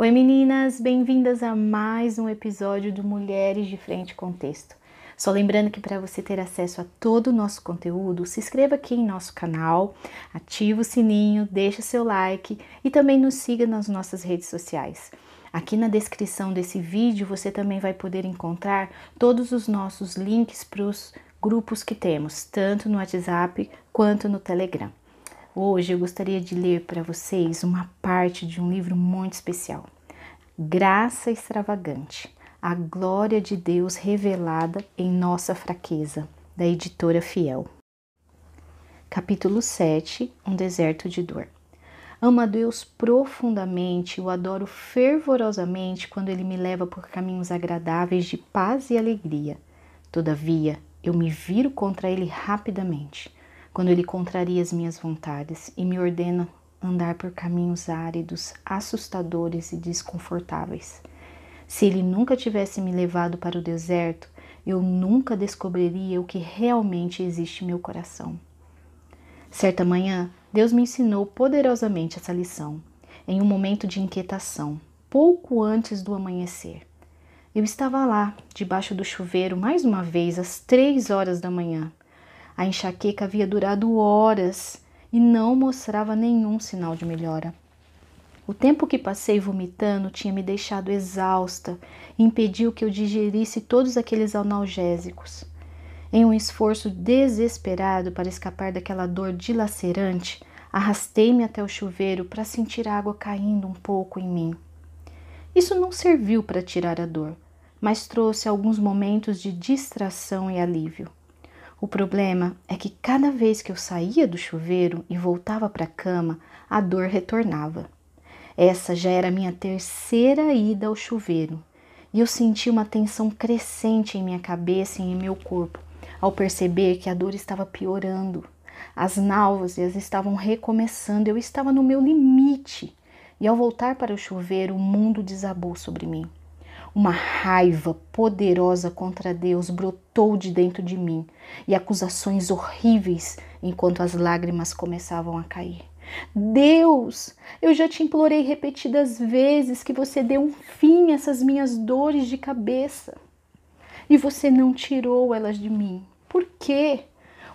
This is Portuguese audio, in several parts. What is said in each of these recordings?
Oi meninas, bem-vindas a mais um episódio do Mulheres de Frente com Texto. Só lembrando que para você ter acesso a todo o nosso conteúdo, se inscreva aqui em nosso canal, ativa o sininho, deixa seu like e também nos siga nas nossas redes sociais. Aqui na descrição desse vídeo você também vai poder encontrar todos os nossos links para os grupos que temos, tanto no WhatsApp quanto no Telegram. Hoje eu gostaria de ler para vocês uma parte de um livro muito especial. Graça Extravagante, a glória de Deus revelada em nossa fraqueza, da editora Fiel. Capítulo 7 Um deserto de dor. Amo a Deus profundamente, o adoro fervorosamente quando ele me leva por caminhos agradáveis de paz e alegria. Todavia, eu me viro contra ele rapidamente, quando ele contraria as minhas vontades e me ordena andar por caminhos áridos, assustadores e desconfortáveis. Se ele nunca tivesse me levado para o deserto, eu nunca descobriria o que realmente existe em meu coração. Certa manhã, Deus me ensinou poderosamente essa lição, em um momento de inquietação, pouco antes do amanhecer. Eu estava lá, debaixo do chuveiro, mais uma vez, às três horas da manhã. A enxaqueca havia durado horas e não mostrava nenhum sinal de melhora. O tempo que passei vomitando tinha me deixado exausta e impediu que eu digerisse todos aqueles analgésicos. Em um esforço desesperado para escapar daquela dor dilacerante, arrastei-me até o chuveiro para sentir a água caindo um pouco em mim. Isso não serviu para tirar a dor, mas trouxe alguns momentos de distração e alívio. O problema é que cada vez que eu saía do chuveiro e voltava para a cama, a dor retornava. Essa já era minha terceira ida ao chuveiro e eu senti uma tensão crescente em minha cabeça e em meu corpo ao perceber que a dor estava piorando. As náuseas estavam recomeçando, eu estava no meu limite. E ao voltar para o chuveiro, o mundo desabou sobre mim. Uma raiva poderosa contra Deus brotou de dentro de mim e acusações horríveis enquanto as lágrimas começavam a cair. Deus, eu já te implorei repetidas vezes que você dê um fim a essas minhas dores de cabeça e você não tirou elas de mim. Por quê?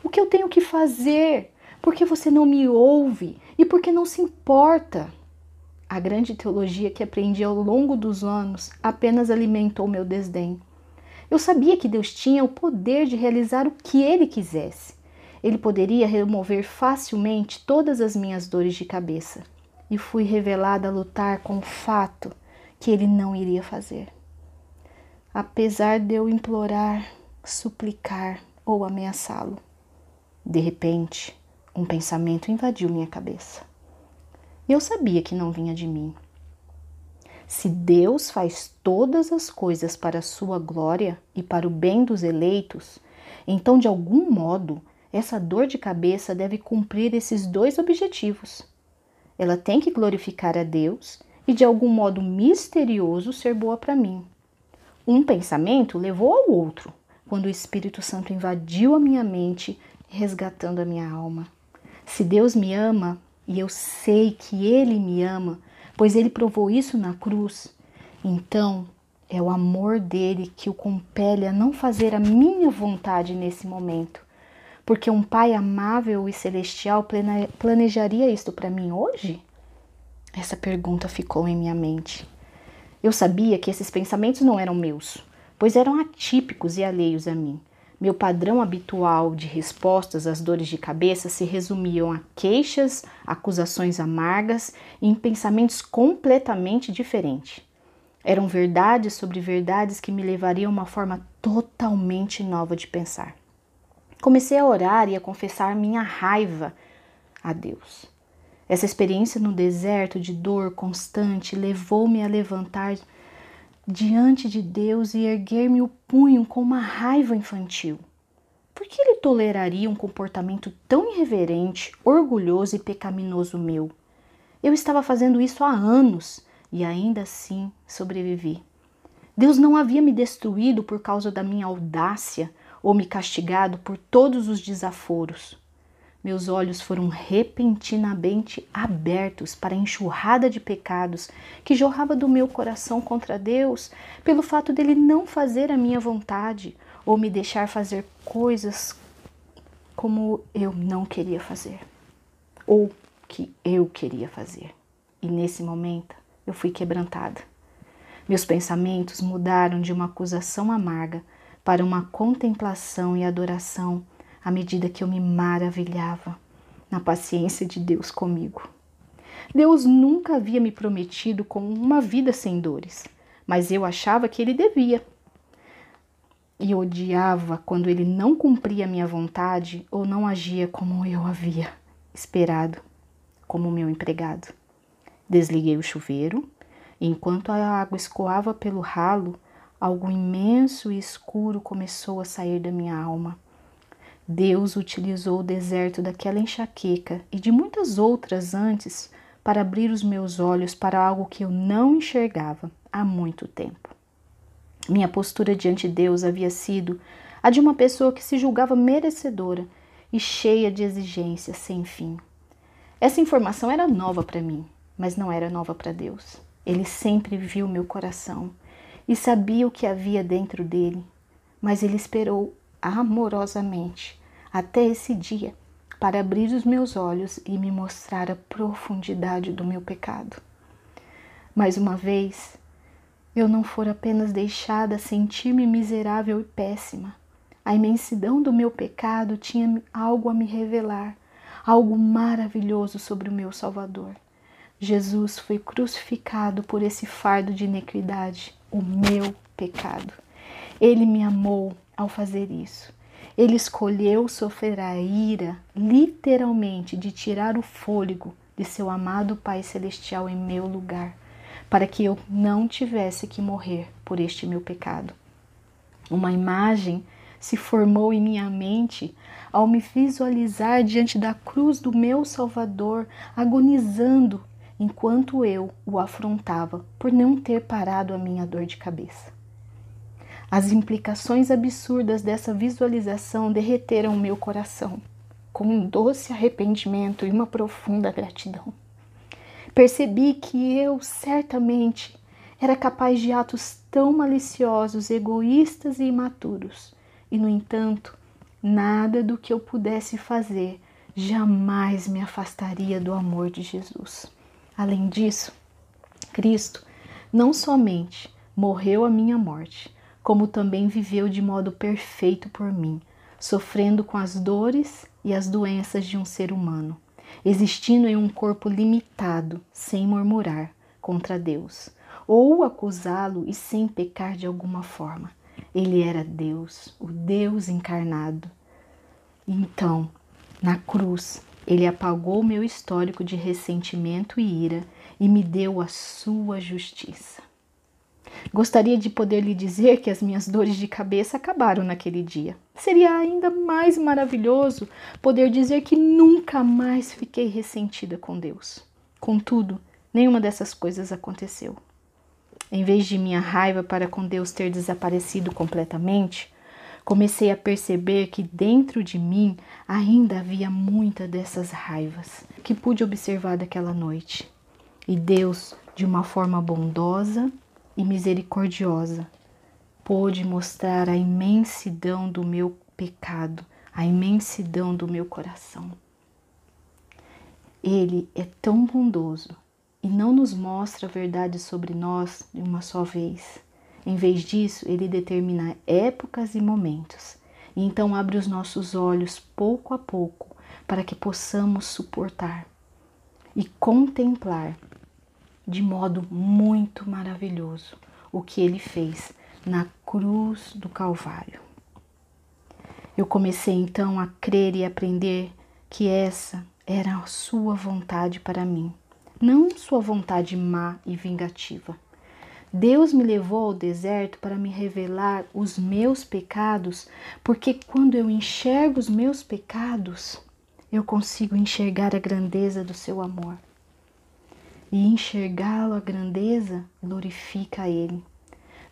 O que eu tenho que fazer? Por que você não me ouve? E por que não se importa? A grande teologia que aprendi ao longo dos anos apenas alimentou meu desdém. Eu sabia que Deus tinha o poder de realizar o que ele quisesse. Ele poderia remover facilmente todas as minhas dores de cabeça. E fui revelada a lutar com o fato que ele não iria fazer. Apesar de eu implorar, suplicar ou ameaçá-lo. De repente, um pensamento invadiu minha cabeça. E eu sabia que não vinha de mim. Se Deus faz todas as coisas para a sua glória e para o bem dos eleitos, então de algum modo essa dor de cabeça deve cumprir esses dois objetivos. Ela tem que glorificar a Deus e de algum modo misterioso ser boa para mim. Um pensamento levou ao outro, quando o Espírito Santo invadiu a minha mente, resgatando a minha alma. Se Deus me ama, e eu sei que Ele me ama, pois Ele provou isso na cruz, então é o amor dele que o compele a não fazer a minha vontade nesse momento. Porque um Pai amável e celestial planejaria isto para mim hoje? Essa pergunta ficou em minha mente. Eu sabia que esses pensamentos não eram meus, pois eram atípicos e alheios a mim. Meu padrão habitual de respostas às dores de cabeça se resumiam a queixas, acusações amargas e em pensamentos completamente diferentes. Eram verdades sobre verdades que me levariam a uma forma totalmente nova de pensar. Comecei a orar e a confessar minha raiva a Deus. Essa experiência no deserto de dor constante levou-me a levantar diante de Deus e erguer-me o punho com uma raiva infantil. Por que ele toleraria um comportamento tão irreverente, orgulhoso e pecaminoso meu? Eu estava fazendo isso há anos e ainda assim sobrevivi. Deus não havia me destruído por causa da minha audácia ou me castigado por todos os desaforos. Meus olhos foram repentinamente abertos para a enxurrada de pecados que jorrava do meu coração contra Deus, pelo fato dele não fazer a minha vontade ou me deixar fazer coisas como eu não queria fazer, ou que eu queria fazer. E nesse momento eu fui quebrantada. Meus pensamentos mudaram de uma acusação amarga para uma contemplação e adoração à medida que eu me maravilhava na paciência de Deus comigo. Deus nunca havia me prometido com uma vida sem dores, mas eu achava que ele devia. E odiava quando ele não cumpria minha vontade ou não agia como eu havia esperado, como meu empregado. Desliguei o chuveiro e enquanto a água escoava pelo ralo, algo imenso e escuro começou a sair da minha alma. Deus utilizou o deserto daquela enxaqueca e de muitas outras antes para abrir os meus olhos para algo que eu não enxergava há muito tempo. Minha postura diante de Deus havia sido a de uma pessoa que se julgava merecedora e cheia de exigências sem fim. Essa informação era nova para mim, mas não era nova para Deus. Ele sempre viu meu coração e sabia o que havia dentro dele, mas ele esperou amorosamente até esse dia para abrir os meus olhos e me mostrar a profundidade do meu pecado. Mais uma vez, eu não for apenas deixada sentir-me miserável e péssima. A imensidão do meu pecado tinha algo a me revelar, algo maravilhoso sobre o meu Salvador. Jesus foi crucificado por esse fardo de iniquidade, o meu pecado. Ele me amou ao fazer isso. Ele escolheu sofrer a ira, literalmente, de tirar o fôlego de seu amado Pai Celestial em meu lugar, para que eu não tivesse que morrer por este meu pecado. Uma imagem se formou em minha mente ao me visualizar diante da cruz do meu Salvador, agonizando enquanto eu o afrontava por não ter parado a minha dor de cabeça. As implicações absurdas dessa visualização derreteram meu coração com um doce arrependimento e uma profunda gratidão. Percebi que eu certamente era capaz de atos tão maliciosos, egoístas e imaturos, e no entanto, nada do que eu pudesse fazer jamais me afastaria do amor de Jesus. Além disso, Cristo não somente morreu a minha morte, como também viveu de modo perfeito por mim, sofrendo com as dores e as doenças de um ser humano, existindo em um corpo limitado, sem murmurar contra Deus, ou acusá-lo e sem pecar de alguma forma. Ele era Deus, o Deus encarnado. Então, na cruz, ele apagou meu histórico de ressentimento e ira e me deu a sua justiça. Gostaria de poder lhe dizer que as minhas dores de cabeça acabaram naquele dia. Seria ainda mais maravilhoso poder dizer que nunca mais fiquei ressentida com Deus. Contudo, nenhuma dessas coisas aconteceu. Em vez de minha raiva para com Deus ter desaparecido completamente, comecei a perceber que dentro de mim ainda havia muita dessas raivas que pude observar daquela noite. E Deus, de uma forma bondosa e misericordiosa, pôde mostrar a imensidão do meu pecado, a imensidão do meu coração. Ele é tão bondoso e não nos mostra a verdade sobre nós de uma só vez. Em vez disso, ele determina épocas e momentos, e então abre os nossos olhos pouco a pouco para que possamos suportar e contemplar de modo muito maravilhoso o que ele fez na cruz do Calvário. Eu comecei então a crer e aprender que essa era a sua vontade para mim, não sua vontade má e vingativa, Deus me levou ao deserto para me revelar os meus pecados, porque quando eu enxergo os meus pecados, eu consigo enxergar a grandeza do seu amor. E enxergá-lo a grandeza glorifica a Ele.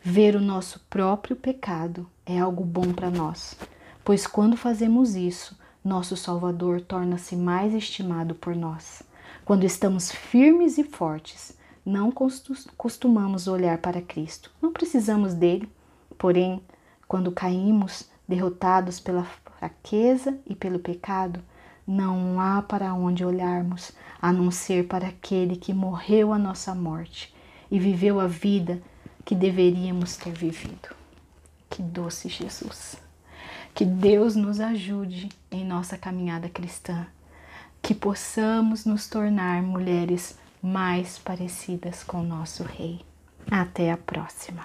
Ver o nosso próprio pecado é algo bom para nós, pois quando fazemos isso, nosso Salvador torna-se mais estimado por nós. Quando estamos firmes e fortes, não costumamos olhar para Cristo. Não precisamos dele. Porém, quando caímos, derrotados pela fraqueza e pelo pecado, não há para onde olharmos a não ser para aquele que morreu a nossa morte e viveu a vida que deveríamos ter vivido. Que doce Jesus! Que Deus nos ajude em nossa caminhada cristã, que possamos nos tornar mulheres mais parecidas com o nosso Rei. Até a próxima!